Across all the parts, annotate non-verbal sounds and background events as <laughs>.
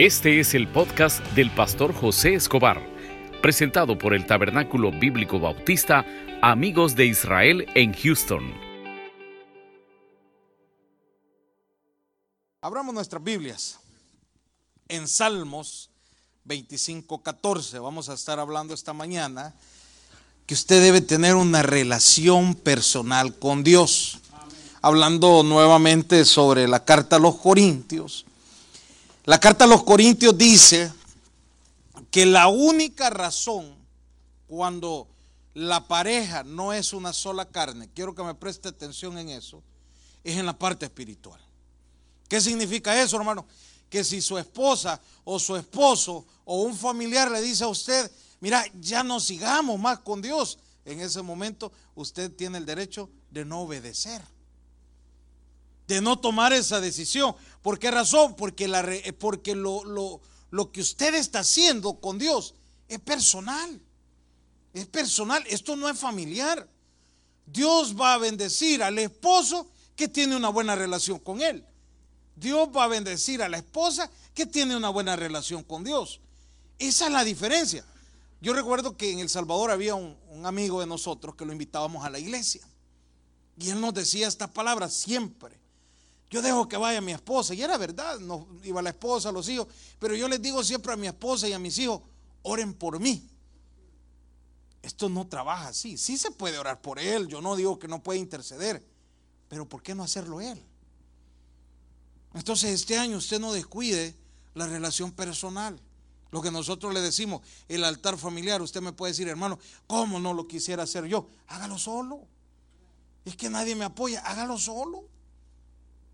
Este es el podcast del pastor José Escobar, presentado por el Tabernáculo Bíblico Bautista Amigos de Israel en Houston. Abramos nuestras Biblias en Salmos 25:14. Vamos a estar hablando esta mañana que usted debe tener una relación personal con Dios. Hablando nuevamente sobre la carta a los Corintios. La carta a los Corintios dice que la única razón cuando la pareja no es una sola carne, quiero que me preste atención en eso, es en la parte espiritual. ¿Qué significa eso, hermano? Que si su esposa o su esposo o un familiar le dice a usted, mira, ya no sigamos más con Dios, en ese momento usted tiene el derecho de no obedecer de no tomar esa decisión. ¿Por qué razón? Porque, la, porque lo, lo, lo que usted está haciendo con Dios es personal. Es personal. Esto no es familiar. Dios va a bendecir al esposo que tiene una buena relación con él. Dios va a bendecir a la esposa que tiene una buena relación con Dios. Esa es la diferencia. Yo recuerdo que en El Salvador había un, un amigo de nosotros que lo invitábamos a la iglesia. Y él nos decía estas palabras siempre. Yo dejo que vaya mi esposa. Y era verdad, no iba la esposa, los hijos. Pero yo les digo siempre a mi esposa y a mis hijos, oren por mí. Esto no trabaja así. Sí se puede orar por él. Yo no digo que no puede interceder. Pero ¿por qué no hacerlo él? Entonces este año usted no descuide la relación personal. Lo que nosotros le decimos, el altar familiar. Usted me puede decir, hermano, ¿cómo no lo quisiera hacer yo? Hágalo solo. Es que nadie me apoya. Hágalo solo.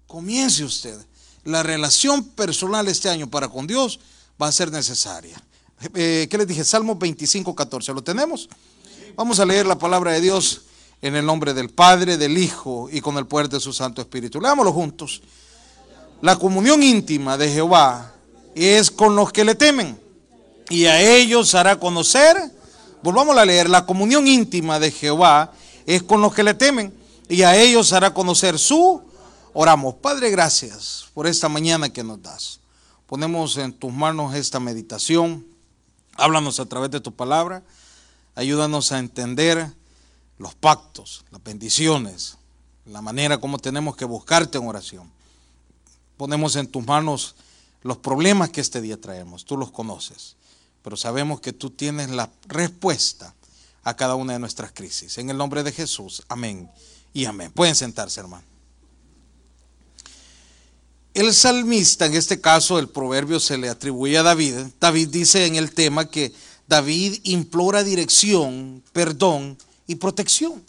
Comience usted. La relación personal este año para con Dios va a ser necesaria. Eh, ¿Qué les dije? Salmo 25, 14. ¿Lo tenemos? Vamos a leer la palabra de Dios en el nombre del Padre, del Hijo y con el poder de su Santo Espíritu. Leámoslo juntos. La comunión íntima de Jehová es con los que le temen y a ellos hará conocer. Volvamos a leer. La comunión íntima de Jehová es con los que le temen y a ellos hará conocer su Oramos, Padre, gracias por esta mañana que nos das. Ponemos en tus manos esta meditación. Háblanos a través de tu palabra. Ayúdanos a entender los pactos, las bendiciones, la manera como tenemos que buscarte en oración. Ponemos en tus manos los problemas que este día traemos. Tú los conoces, pero sabemos que tú tienes la respuesta a cada una de nuestras crisis. En el nombre de Jesús, amén y amén. Pueden sentarse, hermano. El salmista, en este caso el proverbio se le atribuye a David. David dice en el tema que David implora dirección, perdón y protección.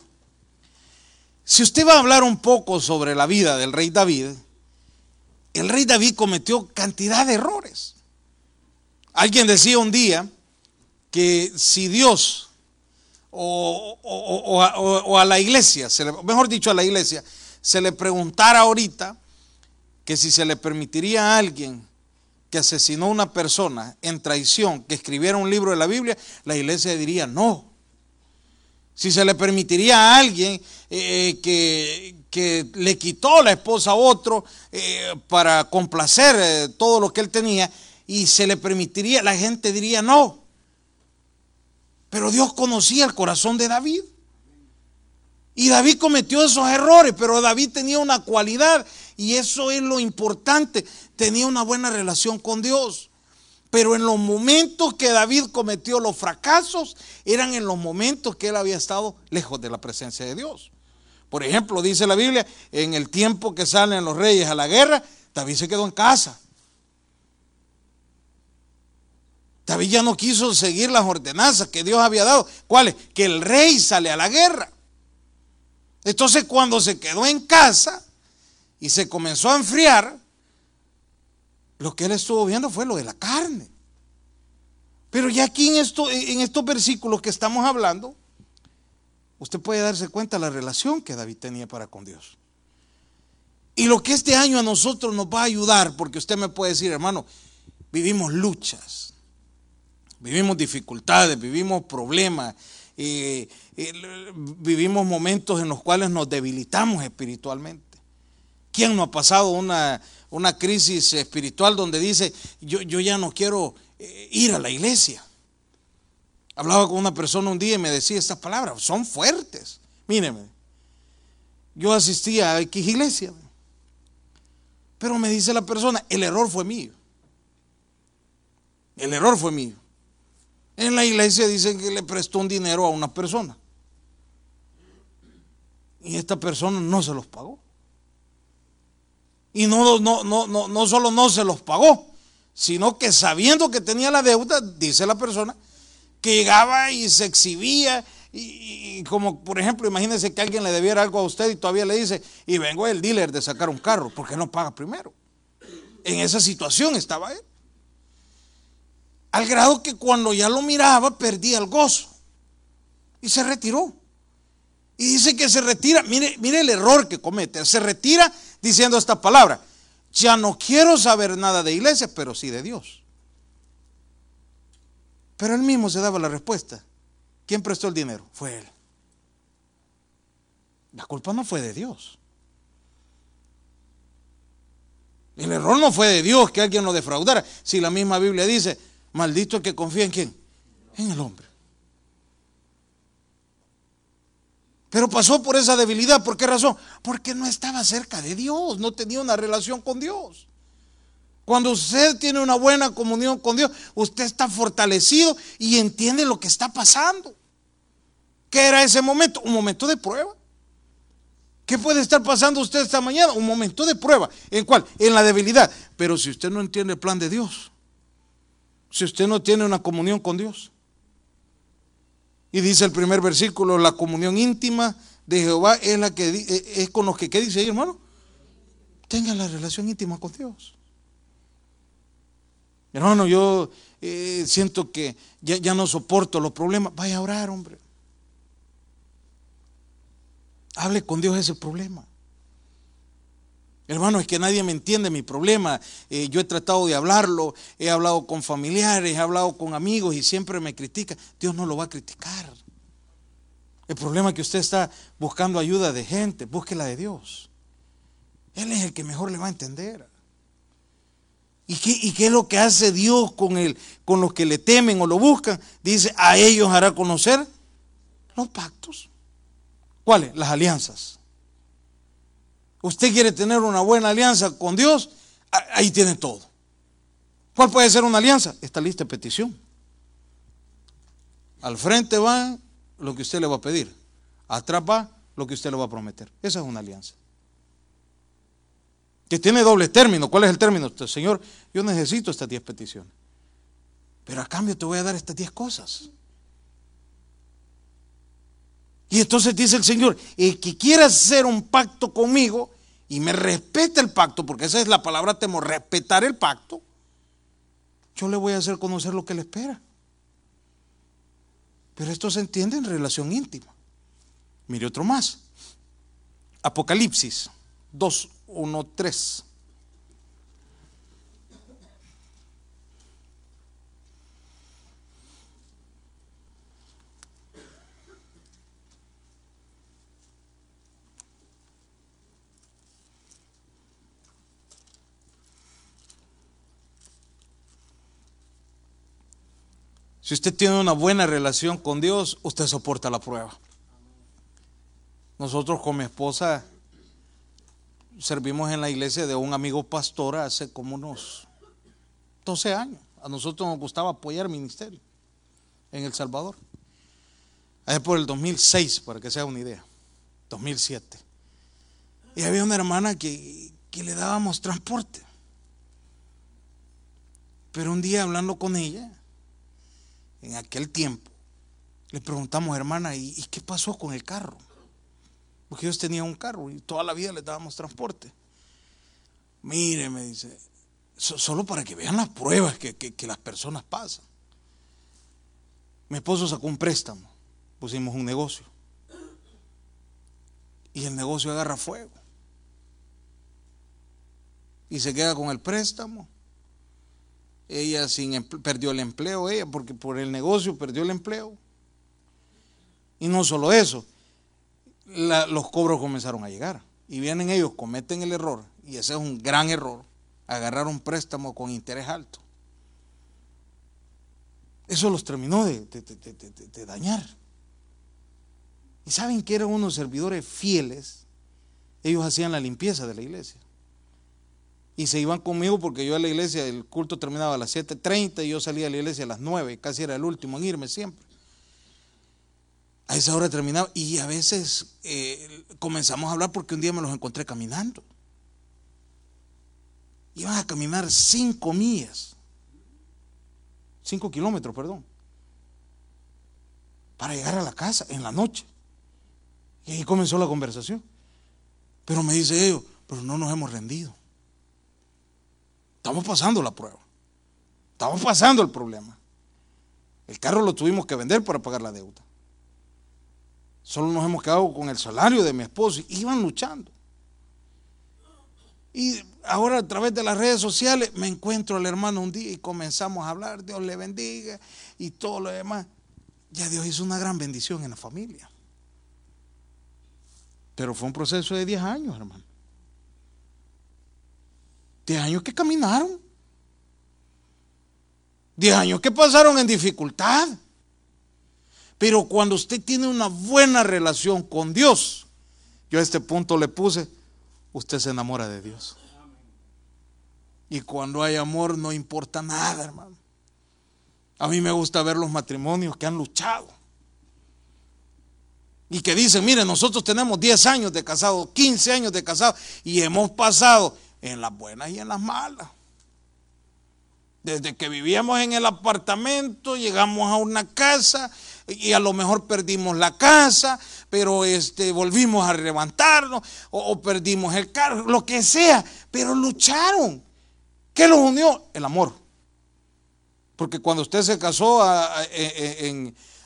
Si usted va a hablar un poco sobre la vida del rey David, el rey David cometió cantidad de errores. Alguien decía un día que si Dios o, a, la iglesia, mejor dicho a la iglesia, se le preguntara ahorita, que si se le permitiría a alguien que asesinó a una persona en traición que escribiera un libro de la Biblia, la iglesia diría no. Si se le permitiría a alguien eh, que, que, le quitó la esposa a otro eh, para complacer eh, todo lo que él tenía, y se le permitiría, la gente diría no. Pero Dios conocía el corazón de David. Y David cometió esos errores, pero David tenía una cualidad y eso es lo importante. Tenía una buena relación con Dios. Pero en los momentos que David cometió los fracasos, eran en los momentos que él había estado lejos de la presencia de Dios. Por ejemplo, dice la Biblia, en el tiempo que salen los reyes a la guerra, David se quedó en casa. David ya no quiso seguir las ordenanzas que Dios había dado. ¿Cuáles? Que el rey sale a la guerra. Entonces cuando se quedó en casa y se comenzó a enfriar, lo que él estuvo viendo fue lo de la carne. Pero ya aquí en, esto, en estos versículos que estamos hablando, usted puede darse cuenta de la relación que David tenía para con Dios. Y lo que este año a nosotros nos va a ayudar, porque usted me puede decir, hermano, vivimos luchas, vivimos dificultades, vivimos problemas, eh, vivimos momentos en los cuales nos debilitamos espiritualmente. ¿Quién no ha pasado una, una crisis espiritual donde dice, yo, yo ya no quiero eh, ir a la iglesia. Hablaba con una persona un día y me decía estas palabras, son fuertes. Míreme, yo asistía a X iglesia, pero me dice la persona, el error fue mío. El error fue mío. En la iglesia dicen que le prestó un dinero a una persona. Y esta persona no se los pagó. Y no, no, no, no, no solo no se los pagó, sino que sabiendo que tenía la deuda, dice la persona, que llegaba y se exhibía y, como por ejemplo, imagínense que alguien le debiera algo a usted y todavía le dice, y vengo el dealer de sacar un carro, ¿por qué no paga primero? En esa situación estaba él. Al grado que cuando ya lo miraba perdía el gozo y se retiró. Y dice que se retira, mire, mire el error que comete, se retira diciendo esta palabra, ya no quiero saber nada de iglesia, pero sí de Dios. Pero él mismo se daba la respuesta. ¿Quién prestó el dinero? Fue él. La culpa no fue de Dios. El error no fue de Dios que alguien lo defraudara. Si la misma Biblia dice, maldito el que confía en quién? En el hombre. Pero pasó por esa debilidad. ¿Por qué razón? Porque no estaba cerca de Dios, no tenía una relación con Dios. Cuando usted tiene una buena comunión con Dios, usted está fortalecido y entiende lo que está pasando. ¿Qué era ese momento? Un momento de prueba. ¿Qué puede estar pasando usted esta mañana? Un momento de prueba. ¿En cuál? En la debilidad. Pero si usted no entiende el plan de Dios, si usted no tiene una comunión con Dios, y dice el primer versículo, la comunión íntima de Jehová es la que eh, es con los que, ¿qué dice ahí, hermano? Tenga la relación íntima con Dios. Hermano, yo eh, siento que ya, ya no soporto los problemas. Vaya a orar, hombre. Hable con Dios ese problema. Hermano, es que nadie me entiende mi problema. Eh, yo he tratado de hablarlo, he hablado con familiares, he hablado con amigos y siempre me critica. Dios no lo va a criticar. El problema es que usted está buscando ayuda de gente, búsquela de Dios. Él es el que mejor le va a entender. ¿Y qué, es lo que hace Dios con, con los que le temen o lo buscan? Dice, a ellos hará conocer los pactos. ¿Cuáles? Las alianzas. Usted quiere tener una buena alianza con Dios, ahí tiene todo. ¿Cuál puede ser una alianza? Esta lista de petición. Al frente va lo que usted le va a pedir. Atrás va lo que usted le va a prometer. Esa es una alianza que tiene doble término. ¿Cuál es el término? Señor, yo necesito estas diez peticiones. Pero a cambio te voy a dar estas diez cosas. Y entonces dice el Señor, el que quiera hacer un pacto conmigo y me respeta el pacto, porque esa es la palabra temo, respetar el pacto, yo le voy a hacer conocer lo que le espera. Pero esto se entiende en relación íntima. Mire otro más. Apocalipsis 2, 1, 3. Si usted tiene una buena relación con Dios, usted soporta la prueba. Nosotros con mi esposa servimos en la iglesia de un amigo pastor hace como unos 12 años. A nosotros nos gustaba apoyar ministerio en El Salvador. Es por el 2006, para que sea una idea. 2007. Y había una hermana que, que le dábamos transporte. Pero un día hablando con ella, en aquel tiempo, le preguntamos, hermana, ¿y, ¿y qué pasó con el carro? Porque ellos tenían un carro y toda la vida les dábamos transporte. Mire, me dice, solo para que vean las pruebas que, las personas pasan. Mi esposo sacó un préstamo, pusimos un negocio. Y el negocio agarra fuego. Y se queda con el préstamo. Ella sin perdió el empleo, ella, porque por el negocio perdió el empleo. Y no solo eso, los cobros comenzaron a llegar. Y vienen ellos, cometen el error, y ese es un gran error, agarrar un préstamo con interés alto. Eso los terminó de, dañar. ¿Y saben que eran unos servidores fieles? Ellos hacían la limpieza de la iglesia. Y se iban conmigo porque yo a la iglesia, el culto terminaba a las 7.30 y yo salía a la iglesia a las 9, casi era el último en irme siempre. A esa hora terminaba y a veces eh, comenzamos a hablar porque un día me los encontré caminando. Iban a caminar cinco millas, cinco kilómetros, perdón, para llegar a la casa en la noche. Y ahí comenzó la conversación. Pero me dice ellos, pero no nos hemos rendido. Estamos pasando la prueba. Estamos pasando el problema. El carro lo tuvimos que vender para pagar la deuda. Solo nos hemos quedado con el salario de mi esposo. Iban luchando. Y ahora a través de las redes sociales me encuentro al hermano un día y comenzamos a hablar, Dios le bendiga y todo lo demás. Ya Dios hizo una gran bendición en la familia. Pero fue un proceso de 10 años, hermano. 10 años que caminaron. 10 años que pasaron en dificultad. Pero cuando usted tiene una buena relación con Dios, yo a este punto le puse, usted se enamora de Dios. Y cuando hay amor no importa nada, hermano. A mí me gusta ver los matrimonios que han luchado. Y que dicen, mire, nosotros tenemos 10 años de casado, 15 años de casado, y hemos pasado en las buenas y en las malas. Desde que vivíamos en el apartamento, llegamos a una casa y a lo mejor perdimos la casa, pero este, volvimos a levantarnos o, perdimos el carro, lo que sea, pero lucharon. ¿Qué los unió? El amor. Porque cuando usted se casó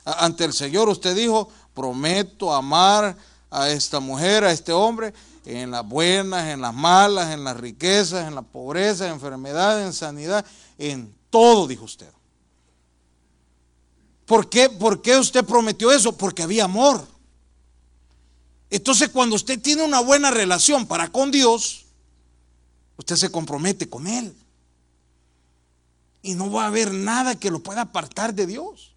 ante el Señor, usted dijo, prometo amar a esta mujer, a este hombre, en las buenas, en las malas, en las riquezas, en la pobreza, en enfermedad, en sanidad, en todo, dijo usted. ¿Por qué? ¿Por qué usted prometió eso? Porque había amor. Entonces cuando usted tiene una buena relación para con Dios, usted se compromete con Él. Y no va a haber nada que lo pueda apartar de Dios.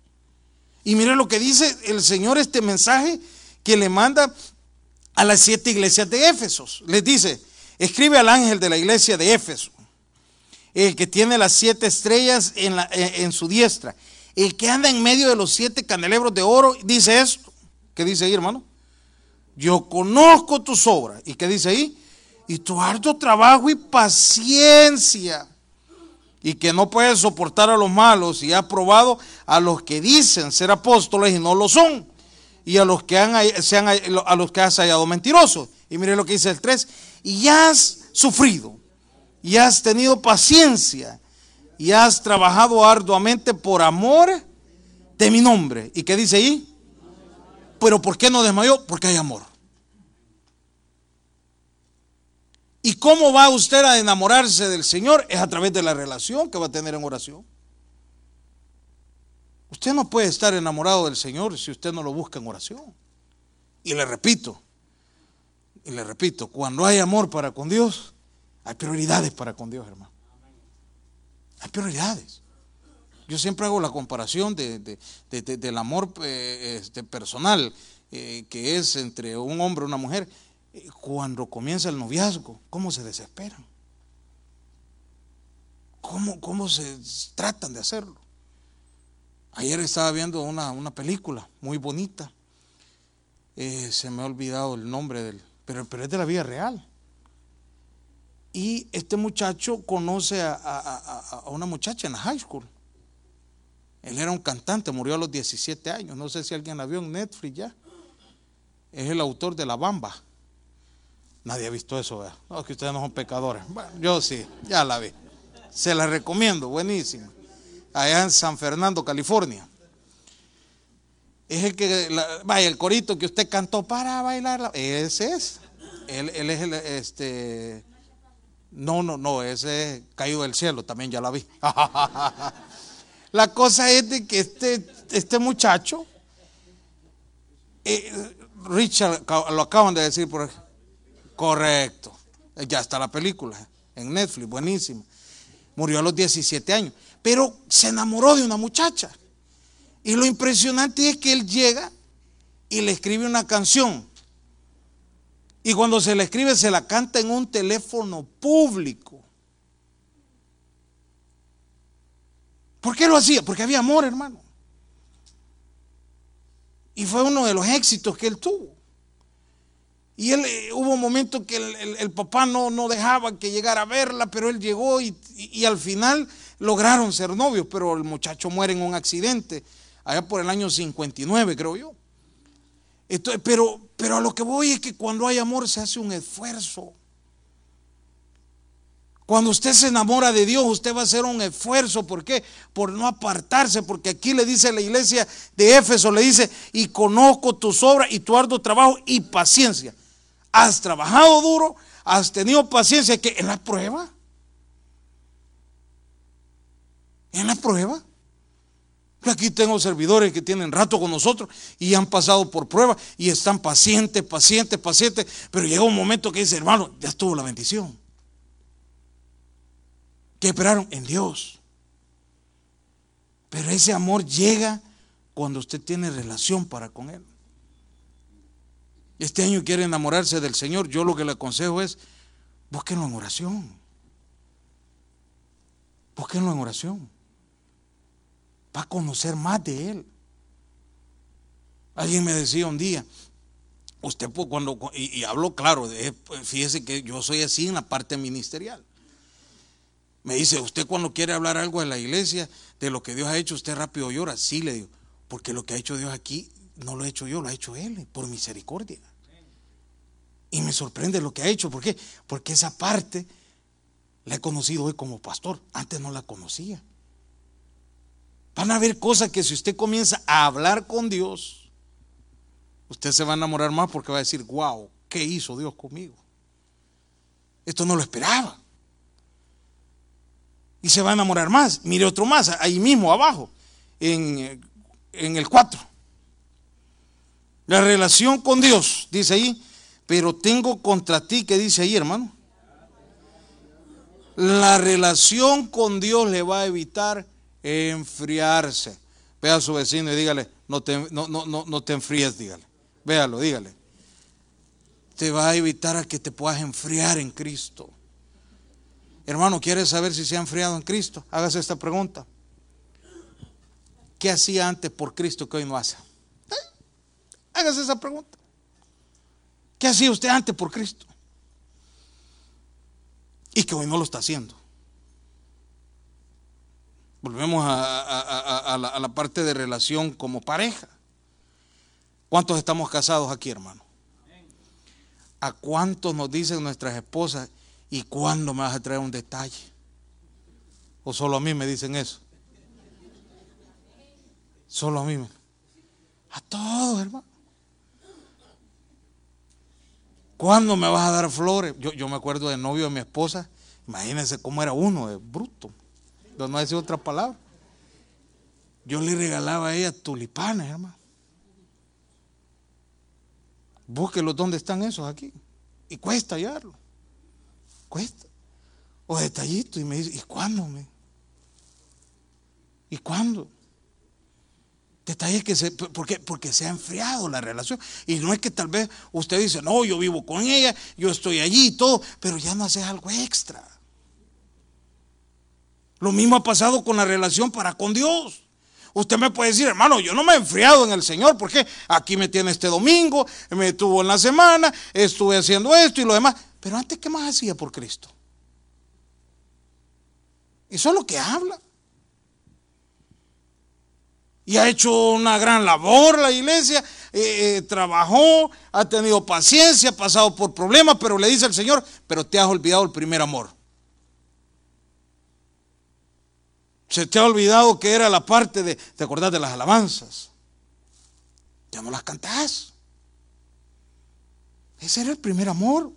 Y mire lo que dice el Señor este mensaje que le manda a las siete iglesias de Éfesos. Les dice, escribe al ángel de la iglesia de Éfeso, el que tiene las siete estrellas en, en su diestra, el que anda en medio de los siete candelebros de oro, dice esto. ¿Qué dice ahí, hermano? Yo conozco tus obras. ¿Y qué dice ahí? Y tu harto trabajo y paciencia. Y que no puedes soportar a los malos y has probado a los que dicen ser apóstoles y no lo son. Y a los que, han, a los que has hallado mentirosos. Y mire lo que dice el 3. Y has sufrido. Y has tenido paciencia. Y has trabajado arduamente por amor de mi nombre. ¿Y qué dice ahí? Pero ¿por qué no desmayó? Porque hay amor. ¿Y cómo va usted a enamorarse del Señor? Es a través de la relación que va a tener en oración. Usted no puede estar enamorado del Señor si usted no lo busca en oración. Y le repito, y le repito, cuando hay amor para con Dios, hay prioridades para con Dios, hermano. Hay prioridades. Yo siempre hago la comparación del amor eh, este, personal eh, que es entre un hombre y una mujer. Cuando comienza el noviazgo, ¿cómo se desesperan? ¿Cómo, cómo se tratan de hacerlo? Ayer estaba viendo una, película muy bonita. se me ha olvidado el nombre del, pero, pero es de la vida real. Y este muchacho conoce a, a, una muchacha en la high school. Él era un cantante, murió a los 17 años. No sé si alguien la vio en Netflix ya. Es el autor de La Bamba. Nadie ha visto eso, ¿verdad? No, que ustedes no son pecadores. Bueno, yo sí, ya la vi. Se la recomiendo, buenísima. Allá en San Fernando, California. Es el que, vaya, el corito que usted cantó para bailar. Ese es. Él, él es el, este. No, no, no, ese es caído del cielo, también ya la vi. <laughs> La cosa es de que este, este muchacho, eh, Richard, lo acaban de decir por Correcto. Ya está la película. en Netflix, buenísima. Murió a los 17 años, pero se enamoró de una muchacha. Y lo impresionante es que él llega y le escribe una canción. Y cuando se la escribe, se la canta en un teléfono público. ¿Por qué lo hacía? Porque había amor, hermano. Y fue uno de los éxitos que él tuvo. Y él eh, hubo un momento que el, papá no, no, dejaba que llegara a verla, pero él llegó y, y, al final lograron ser novios, pero el muchacho muere en un accidente, allá por el año 59, creo yo. pero, pero a lo que voy es que cuando hay amor se hace un esfuerzo. Cuando usted se enamora de Dios, usted va a hacer un esfuerzo. ¿Por qué? Por no apartarse. Porque aquí le dice la iglesia de Éfeso, le dice, y conozco tus obras y tu arduo trabajo y paciencia. Has trabajado duro, has tenido paciencia, que en la prueba. En la prueba. Aquí tengo servidores que tienen rato con nosotros y han pasado por prueba y están pacientes, pacientes, pacientes. Pero llega un momento que dice, hermano, ya estuvo la bendición que esperaron en Dios. Pero ese amor llega cuando usted tiene relación para con Él. Este año quiere enamorarse del Señor. Yo lo que le aconsejo es, búsquenlo en oración. Búsquenlo en oración. Va a conocer más de Él. Alguien me decía un día, usted cuando, y, y habló claro, fíjese que yo soy así en la parte ministerial. Me dice, usted cuando quiere hablar algo de la iglesia, de lo que Dios ha hecho, usted rápido llora. Sí, le digo, porque lo que ha hecho Dios aquí no lo he hecho yo, lo ha hecho Él, por misericordia. Y me sorprende lo que ha hecho. ¿Por qué? Porque esa parte la he conocido hoy como pastor. Antes no la conocía. Van a haber cosas que si usted comienza a hablar con Dios, usted se va a enamorar más porque va a decir, wow, ¿qué hizo Dios conmigo? Esto no lo esperaba y se va a enamorar más. Mire otro más, ahí mismo abajo, en, el 4. La relación con Dios, dice ahí, pero tengo contra ti, ¿qué dice ahí, hermano? La relación con Dios le va a evitar enfriarse. Ve a su vecino y dígale, no te, no, no, no te enfríes, dígale. Véalo, dígale. Te va a evitar a que te puedas enfriar en Cristo. Hermano, ¿quiere saber si se ha enfriado en Cristo? Hágase esta pregunta. ¿Qué hacía antes por Cristo que hoy no hace? ¿Eh? Hágase esa pregunta. ¿Qué hacía usted antes por Cristo? Y que hoy no lo está haciendo. Volvemos a, la, a la parte de relación como pareja. ¿Cuántos estamos casados aquí, hermano? ¿A cuántos nos dicen nuestras esposas? ¿Y cuándo me vas a traer un detalle? ¿O solo a mí me dicen eso? Solo a mí. A todos, hermano. ¿Cuándo me vas a dar flores? Yo, yo me acuerdo del novio de mi esposa. Imagínense cómo era uno, de bruto. No, no decir otra palabra. Yo le regalaba a ella tulipanes, hermano. Búsquelos dónde están esos aquí. Y cuesta hallarlo cuesta. O detallito. Y me dice, ¿y cuándo? Me? ¿Y cuándo? Detalles que se, porque, porque se ha enfriado la relación. Y no es que tal vez usted dice, no, yo vivo con ella, yo estoy allí y todo, pero ya no hace algo extra. Lo mismo ha pasado con la relación para con Dios. Usted me puede decir, hermano, yo no me he enfriado en el Señor, porque aquí me tiene este domingo, me tuvo en la semana, estuve haciendo esto y lo demás. Pero antes, ¿qué más hacía por Cristo? Eso es lo que habla. Y ha hecho una gran labor la iglesia, eh, eh, trabajó, ha tenido paciencia, ha pasado por problemas, pero le dice el Señor, pero te has olvidado el primer amor. Se te ha olvidado que era la parte de, ¿te acordás de las alabanzas? Ya no las cantás. Ese era el primer amor.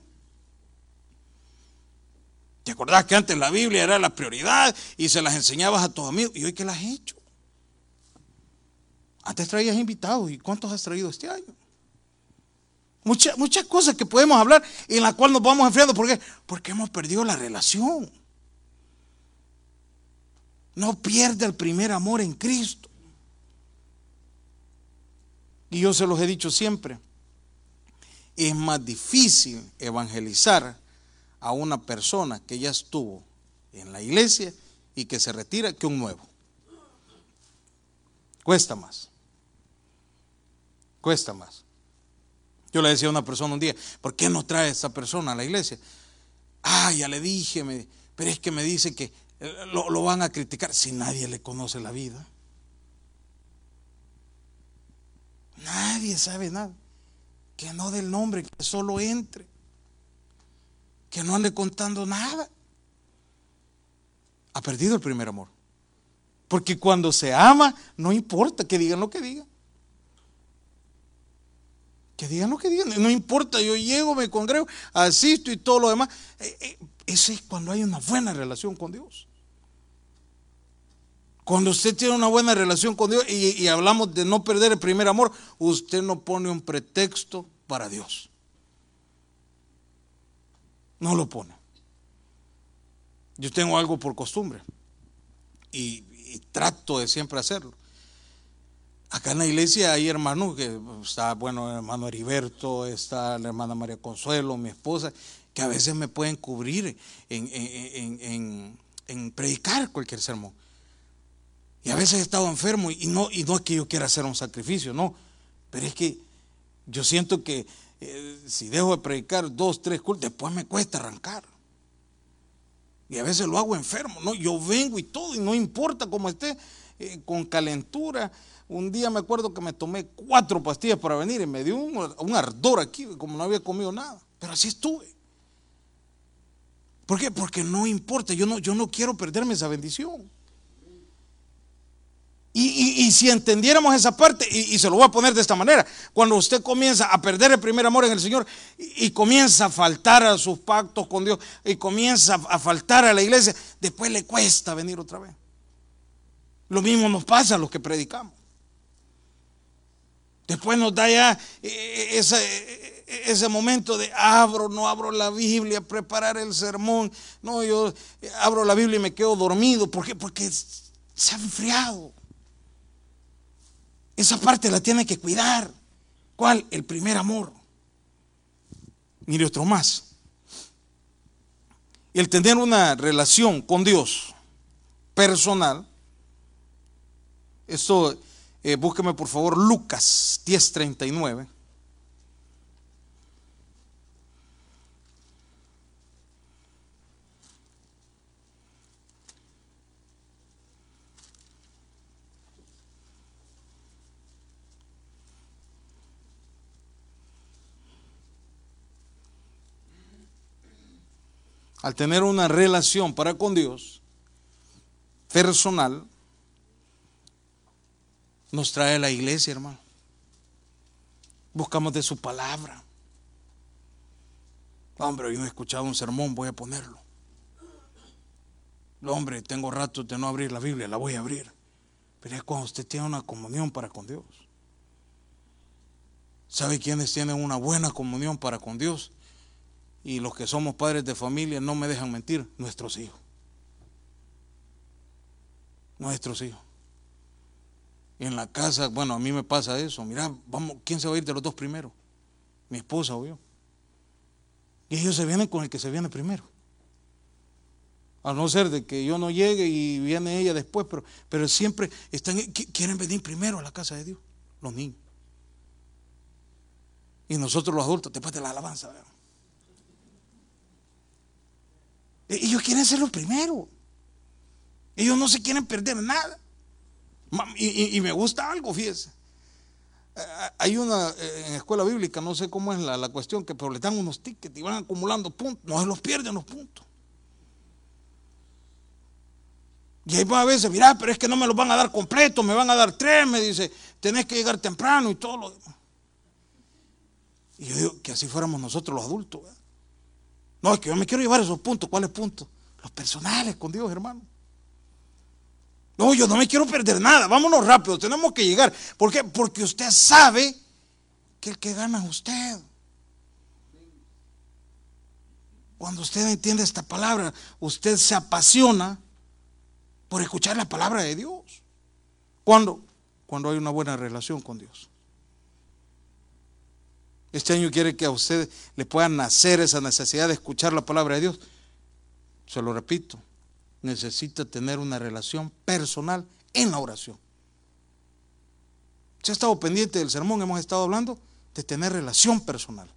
¿Te acordás que antes la Biblia era la prioridad y se las enseñabas a tus amigos? ¿Y hoy qué las has hecho? Antes traías invitados. ¿Y cuántos has traído este año? Muchas cosas que podemos hablar y en la cual nos vamos enfriando. ¿Por qué? Porque hemos perdido la relación. No pierde el primer amor en Cristo. Y yo se los he dicho siempre. Es más difícil evangelizar a una persona que ya estuvo en la iglesia y que se retira que un nuevo. Cuesta más. Cuesta más. Yo le decía a una persona un día, ¿por qué no trae a esta persona a la iglesia? Ah, ya le dije, pero es que me dice que lo, lo van a criticar si nadie le conoce la vida. Nadie sabe nada. Que no del nombre, que solo entre. Que no ande contando nada. Ha perdido el primer amor. Porque cuando se ama, no importa que digan lo que digan. Que digan lo que digan. No importa, yo llego, me congrego, asisto y todo lo demás. Eh, eh, eso es cuando hay una buena relación con Dios. Cuando usted tiene una buena relación con Dios y, hablamos de no perder el primer amor, usted no pone un pretexto para Dios. No lo pone. Yo tengo algo por costumbre y, y trato de siempre hacerlo. Acá en la iglesia hay hermanos que está, bueno, el hermano Heriberto, está la hermana María Consuelo, mi esposa, que a veces me pueden cubrir en, en, en, en predicar cualquier sermón. Y a veces he estado enfermo y no, y no es que yo quiera hacer un sacrificio, no. Pero es que yo siento que eh, si dejo de predicar dos, tres cultos, después me cuesta arrancar. Y a veces lo hago enfermo, ¿no? Yo vengo y todo, y no importa cómo esté, eh, con calentura. Un día me acuerdo que me tomé cuatro pastillas para venir y me dio un, un ardor aquí, como no había comido nada. Pero así estuve. ¿Por qué? Porque no importa, yo no, yo no quiero perderme esa bendición. Y, y, si entendiéramos esa parte, y, y, se lo voy a poner de esta manera, cuando usted comienza a perder el primer amor en el Señor y, comienza a faltar a sus pactos con Dios y comienza a faltar a la iglesia, después le cuesta venir otra vez. Lo mismo nos pasa a los que predicamos. Después nos da ya eh, eh, ese, momento de abro, no abro la Biblia, preparar el sermón. No, yo abro la Biblia y me quedo dormido. ¿Por qué? Porque se ha enfriado. Esa parte la tiene que cuidar. ¿Cuál? El primer amor. Mire otro más. El tener una relación con Dios personal. Esto, eh, búsqueme por favor Lucas 10:39. Al tener una relación para con Dios personal, nos trae la iglesia, hermano. Buscamos de su palabra. Hombre, yo no he escuchado un sermón, voy a ponerlo. Hombre, tengo rato de no abrir la Biblia, la voy a abrir. Pero es cuando usted tiene una comunión para con Dios. ¿Sabe quiénes tienen una buena comunión para con Dios? Y los que somos padres de familia no me dejan mentir, nuestros hijos. Nuestros hijos. En la casa, bueno, a mí me pasa eso. Mira, vamos, ¿quién se va a ir de los dos primero? Mi esposa o yo. Y ellos se vienen con el que se viene primero. A no ser de que yo no llegue y viene ella después, pero, pero siempre están, quieren venir primero a la casa de Dios, los niños. Y nosotros los adultos, después de la alabanza, ¿verdad? Ellos quieren ser los primeros. Ellos no se quieren perder nada. Y, me gusta algo, fíjese. Hay una eh, en escuela bíblica, no sé cómo es la, cuestión, que pero le dan unos tickets y van acumulando puntos. No se los pierden los puntos. Y ahí va a veces, mira, pero es que no me los van a dar completo, me van a dar tres, me dice, tenés que llegar temprano y todo lo demás. Y yo digo que así fuéramos nosotros los adultos. ¿verdad? No, es que yo me quiero llevar esos puntos. ¿Cuáles puntos? Los personales con Dios, hermano. No, yo no me quiero perder nada. Vámonos rápido, tenemos que llegar. ¿Por qué? Porque usted sabe que el que gana es usted. Cuando usted entiende esta palabra, usted se apasiona por escuchar la palabra de Dios. Cuando, cuando hay una buena relación con Dios. Este año quiere que a usted le pueda nacer esa necesidad de escuchar la palabra de Dios. Se lo repito, necesita tener una relación personal en la oración. Se ha estado pendiente del sermón, hemos estado hablando de tener relación personal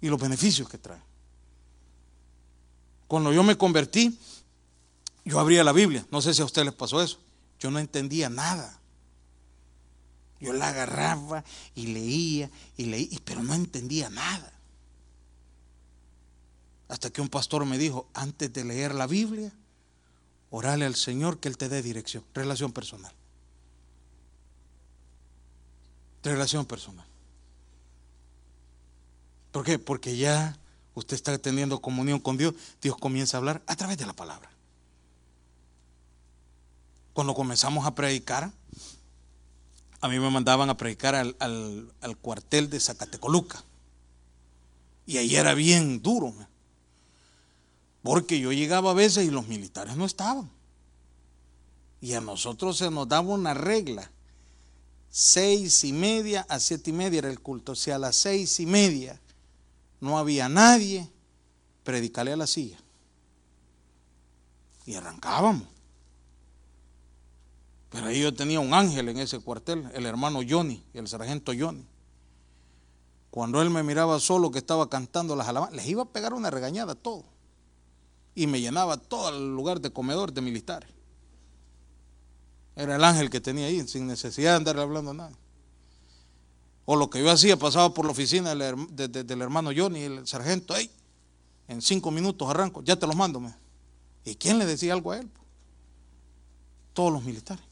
y los beneficios que trae. Cuando yo me convertí, yo abría la Biblia. No sé si a ustedes les pasó eso. Yo no entendía nada. Yo la agarraba y leía y leía, pero no entendía nada. Hasta que un pastor me dijo, antes de leer la Biblia, orale al Señor que Él te dé dirección, relación personal. Relación personal. ¿Por qué? Porque ya usted está teniendo comunión con Dios, Dios comienza a hablar a través de la palabra. Cuando comenzamos a predicar, a mí me mandaban a predicar al, cuartel de Zacatecoluca. Y ahí era bien duro. Porque yo llegaba a veces y los militares no estaban. Y a nosotros se nos daba una regla. Seis y media a siete y media era el culto. Sea, a las seis y media no había nadie, predicale a la silla. Y arrancábamos. Pero ahí yo tenía un ángel en ese cuartel, el hermano Johnny, el sargento Johnny. Cuando él me miraba solo que estaba cantando las alabanzas, les iba a pegar una regañada a todo. Y me llenaba todo el lugar de comedor de militares. Era el ángel que tenía ahí, sin necesidad de andar hablando nada. O lo que yo hacía, pasaba por la oficina del, hermano Johnny, el sargento, hey, en cinco minutos arranco, ya te los mando. ¿Y quién le decía algo a él? Todos los militares.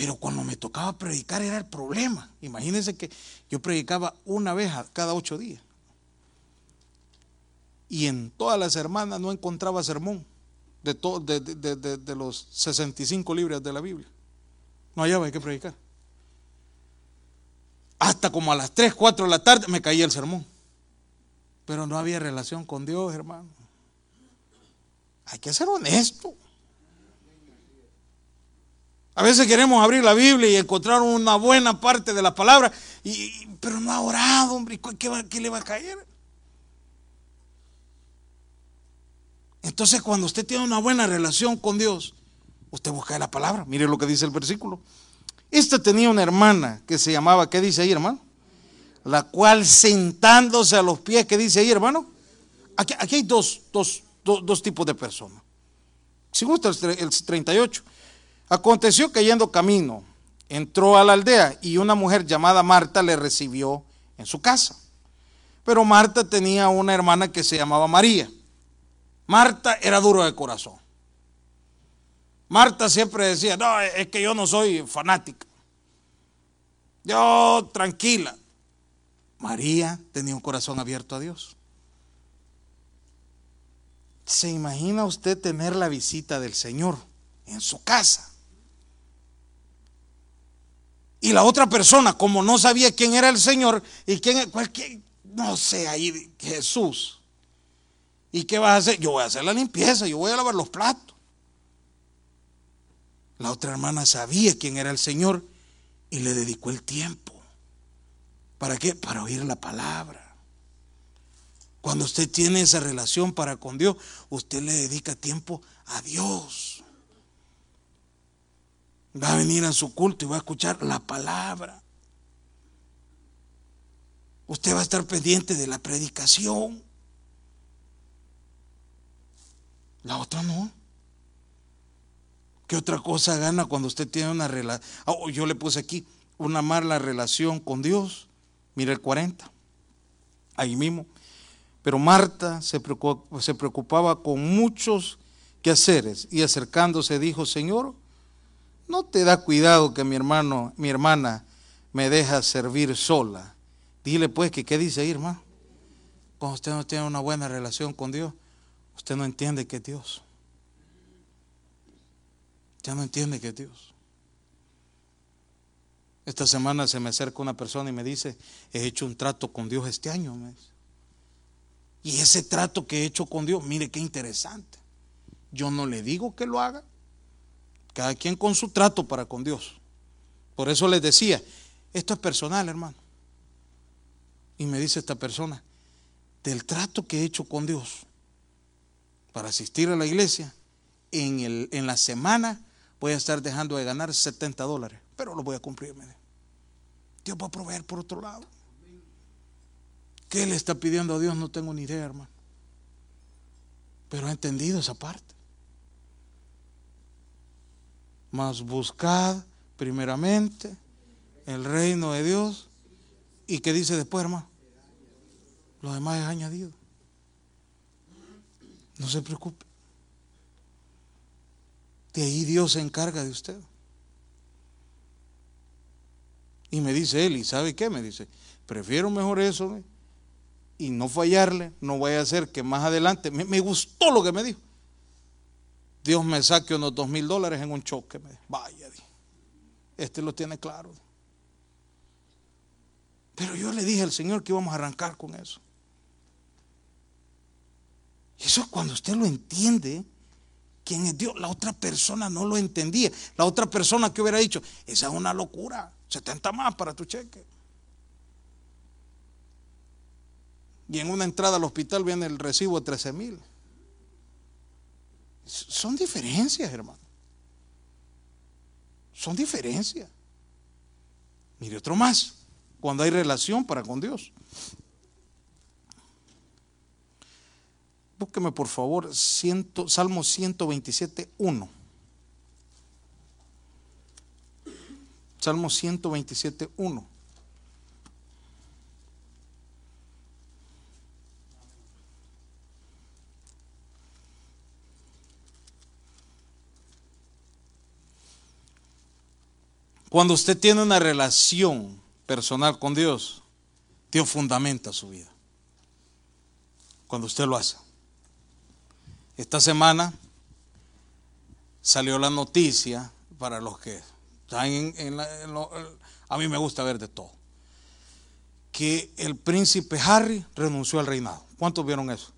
Pero cuando me tocaba predicar era el problema. Imagínense que yo predicaba una vez cada ocho días. Y en todas las hermanas no encontraba sermón de, de, de, los 65 libros de la Biblia. No hallaba que predicar. Hasta como a las 3, 4 de la tarde me caía el sermón. Pero no había relación con Dios, hermano. Hay que ser honesto. A veces queremos abrir la Biblia y encontrar una buena parte de la palabra, y, pero no ha orado, hombre. ¿Qué, ¿Qué le va a caer? Entonces, cuando usted tiene una buena relación con Dios, usted busca la palabra. Mire lo que dice el versículo. Esta tenía una hermana que se llamaba, ¿qué dice ahí, hermano? La cual sentándose a los pies, ¿qué dice ahí, hermano? Aquí, hay dos, dos, dos, tipos de personas. Si gusta el 38. Aconteció que yendo camino, entró a la aldea y una mujer llamada Marta le recibió en su casa. Pero Marta tenía una hermana que se llamaba María. Marta era duro de corazón. Marta siempre decía, no, es que yo no soy fanática. Yo tranquila. María tenía un corazón abierto a Dios. ¿Se imagina usted tener la visita del Señor en su casa? Y la otra persona, como no sabía quién era el Señor y quién, cualquier, no sé, ahí Jesús. ¿Y qué vas a hacer? Yo voy a hacer la limpieza, yo voy a lavar los platos. La otra hermana sabía quién era el Señor y le dedicó el tiempo. ¿Para qué? Para oír la palabra. Cuando usted tiene esa relación para con Dios, usted le dedica tiempo a Dios va a venir a su culto y va a escuchar la palabra. Usted va a estar pendiente de la predicación. La otra no. ¿Qué otra cosa gana cuando usted tiene una relación? Oh, yo le puse aquí una mala relación con Dios. Mira el 40. Ahí mismo. Pero Marta se preocupaba, se preocupaba con muchos quehaceres y acercándose dijo, Señor, no te da cuidado que mi hermano, mi hermana me deja servir sola. Dile pues que qué dice ahí, hermano. Cuando usted no tiene una buena relación con Dios, usted no entiende que es Dios. Ya no entiende que es Dios. Esta semana se me acerca una persona y me dice, he hecho un trato con Dios este año. Y ese trato que he hecho con Dios, mire qué interesante. Yo no le digo que lo haga. Cada quien con su trato para con Dios. Por eso les decía, esto es personal, hermano. Y me dice esta persona, del trato que he hecho con Dios para asistir a la iglesia, en, el, en la semana voy a estar dejando de ganar 70 dólares, pero lo voy a cumplir. Dios va a proveer por otro lado. ¿Qué le está pidiendo a Dios? No tengo ni idea, hermano. Pero he entendido esa parte. Mas buscad primeramente el reino de Dios. ¿Y qué dice después, hermano? Lo demás es añadido. No se preocupe. De ahí Dios se encarga de usted. Y me dice él, ¿y sabe qué? Me dice, prefiero mejor eso y no fallarle, no voy a hacer que más adelante, me, gustó lo que me dijo. Dios me saque unos dos mil dólares en un choque. Vaya, este lo tiene claro. Pero yo le dije al Señor que íbamos a arrancar con eso. Eso es cuando usted lo entiende, quién es Dios. La otra persona no lo entendía. La otra persona que hubiera dicho, esa es una locura, 70 más para tu cheque. Y en una entrada al hospital viene el recibo de 13 mil. Son diferencias, hermano. Son diferencias. Mire otro más, cuando hay relación para con Dios. Búsqueme por favor Salmo 127, 1. Salmo 127, 1. Cuando usted tiene una relación personal con Dios, Dios fundamenta su vida. Cuando usted lo hace. Esta semana salió la noticia para los que están en, a mí me gusta ver de todo, que el príncipe Harry renunció al reinado. ¿Cuántos vieron eso?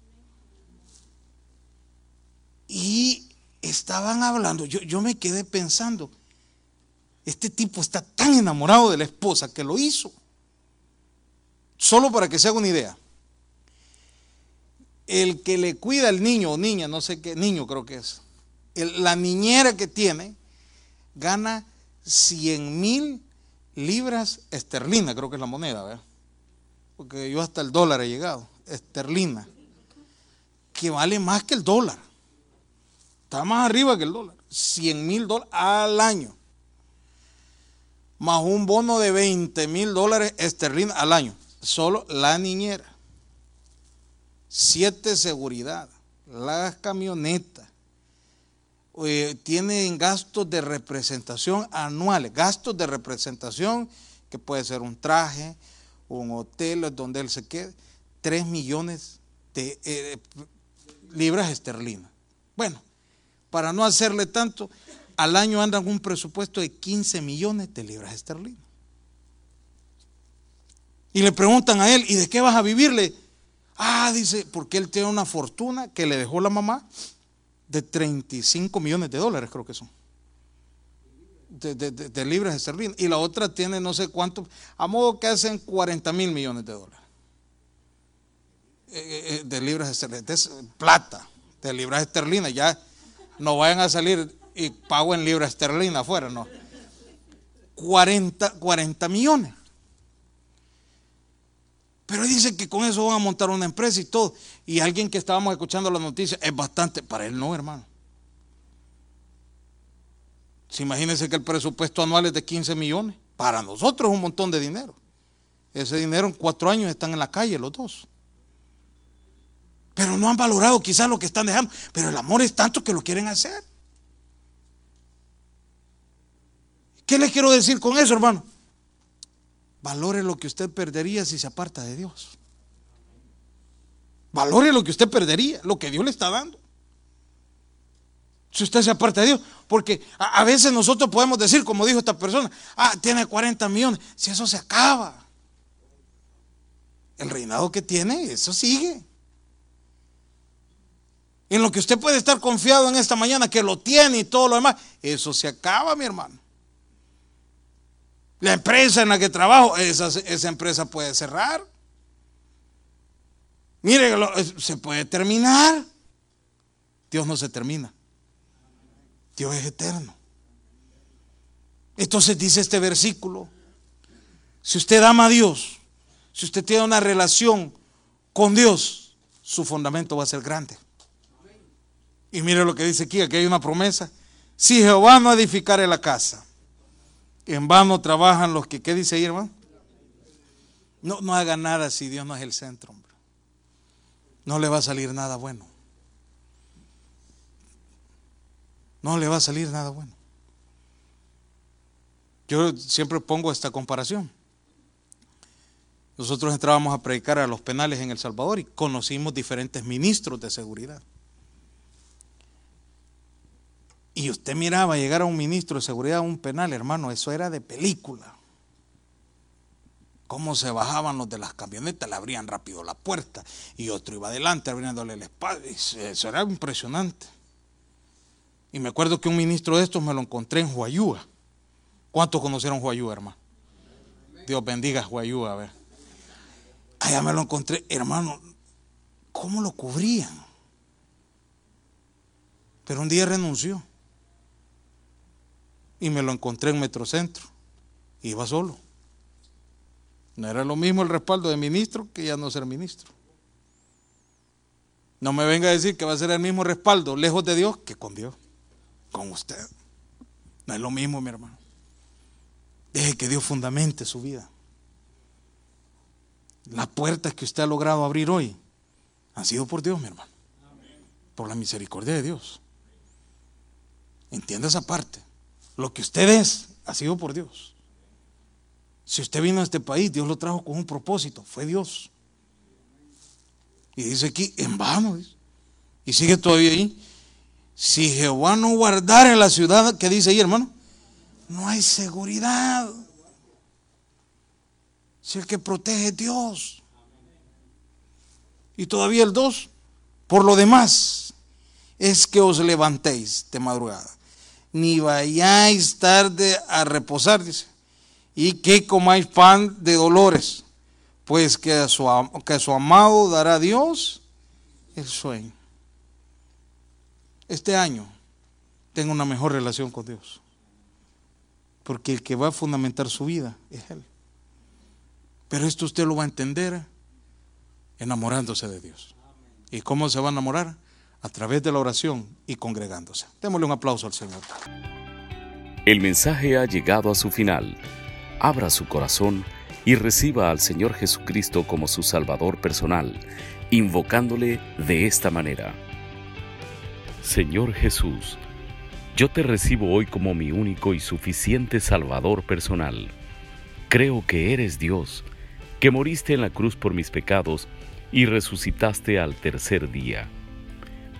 Y estaban hablando, yo, yo me quedé pensando, este tipo está tan enamorado de la esposa que lo hizo. Solo para que se haga una idea el que le cuida al niño o niña, no sé qué, niño creo que es, la niñera que tiene, gana 100 mil libras esterlina, creo que es la moneda, ¿verdad? Porque yo hasta el dólar he llegado, esterlina, que vale más que el dólar. Está más arriba que el dólar. 100 mil dólares al año. Más un bono de 20 mil dólares esterlina al año. Solo la niñera. Siete seguridad, las camionetas, eh, tienen gastos de representación anuales, gastos de representación que puede ser un traje, un hotel donde él se quede, 3 millones de eh, libras esterlinas. Bueno, para no hacerle tanto, al año andan un presupuesto de 15 millones de libras esterlinas. Y le preguntan a él, ¿y de qué vas a vivirle? Ah, dice, porque él tiene una fortuna que le dejó la mamá de 35 millones de dólares, creo que son. De, libras esterlinas. Y la otra tiene no sé cuánto, a modo que hacen 40 mil millones de dólares. Eh, eh, eh, de libras esterlinas. plata, de libras esterlinas. Ya no vayan a salir y pago en libras esterlinas afuera, no. 40, 40 millones. Pero dice que con eso van a montar una empresa y todo. Y alguien que estábamos escuchando la noticia es bastante. Para él no, hermano. Si imagínense que el presupuesto anual es de 15 millones. Para nosotros es un montón de dinero. Ese dinero en cuatro años están en la calle los dos. Pero no han valorado quizás lo que están dejando. Pero el amor es tanto que lo quieren hacer. ¿Qué les quiero decir con eso, hermano? Valore lo que usted perdería si se aparta de Dios. Valore lo que usted perdería, lo que Dios le está dando. Si usted se aparta de Dios, porque a, veces nosotros podemos decir, como dijo esta persona, ah, tiene 40 millones, si eso se acaba. El reinado que tiene, eso sigue. en lo que usted puede estar confiado en esta mañana, que lo tiene y todo lo demás, eso se acaba, mi hermano. La empresa en la que trabajo, esa, esa empresa puede cerrar. Mire, se puede terminar. Dios no se termina. Dios es eterno. Entonces dice este versículo, si usted ama a Dios, si usted tiene una relación con Dios, su fundamento va a ser grande. Y mire lo que dice aquí, aquí hay una promesa. Si Jehová no edificare la casa, en vano trabajan los que, ¿qué dice ahí, hermano? No, no haga nada si Dios no es el centro, hombre. No le va a salir nada bueno. No le va a salir nada bueno. Yo siempre pongo esta comparación. Nosotros entrábamos a predicar a los penales en El Salvador y conocimos diferentes ministros de seguridad. Y usted miraba llegar a un ministro de seguridad a un penal, hermano, eso era de película. Cómo se bajaban los de las camionetas, le abrían rápido la puerta y otro iba adelante abriéndole la espalda. Eso era impresionante. Y me acuerdo que un ministro de estos me lo encontré en Huayúa. ¿Cuántos conocieron Huayúa, hermano? Dios bendiga Huayúa, a ver. Allá me lo encontré, hermano. ¿Cómo lo cubrían? Pero un día renunció. Y me lo encontré en Metrocentro. Iba solo. No era lo mismo el respaldo de ministro que ya no ser ministro. No me venga a decir que va a ser el mismo respaldo lejos de Dios que con Dios con usted. No es lo mismo, mi hermano. Deje que Dios fundamente su vida. Las puertas que usted ha logrado abrir hoy han sido por Dios, mi hermano. Por la misericordia de Dios. Entienda esa parte. Lo que usted es ha sido por Dios. Si usted vino a este país, Dios lo trajo con un propósito. Fue Dios. Y dice aquí, en vano. Y sigue todavía ahí. Si Jehová no guardara la ciudad, ¿qué dice ahí, hermano? No hay seguridad. Si el que protege es Dios. Y todavía el 2, por lo demás, es que os levantéis de madrugada, ni vayáis tarde a reposar, dice, y que comáis pan de dolores, pues que a su, que a su amado dará Dios el sueño este año tenga una mejor relación con Dios. Porque el que va a fundamentar su vida es Él. Pero esto usted lo va a entender enamorándose de Dios. ¿Y cómo se va a enamorar? A través de la oración y congregándose. Démosle un aplauso al Señor. El mensaje ha llegado a su final. Abra su corazón y reciba al Señor Jesucristo como su Salvador personal, invocándole de esta manera. Señor Jesús, yo te recibo hoy como mi único y suficiente Salvador personal. Creo que eres Dios, que moriste en la cruz por mis pecados y resucitaste al tercer día.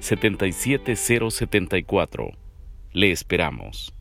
77074. Le esperamos.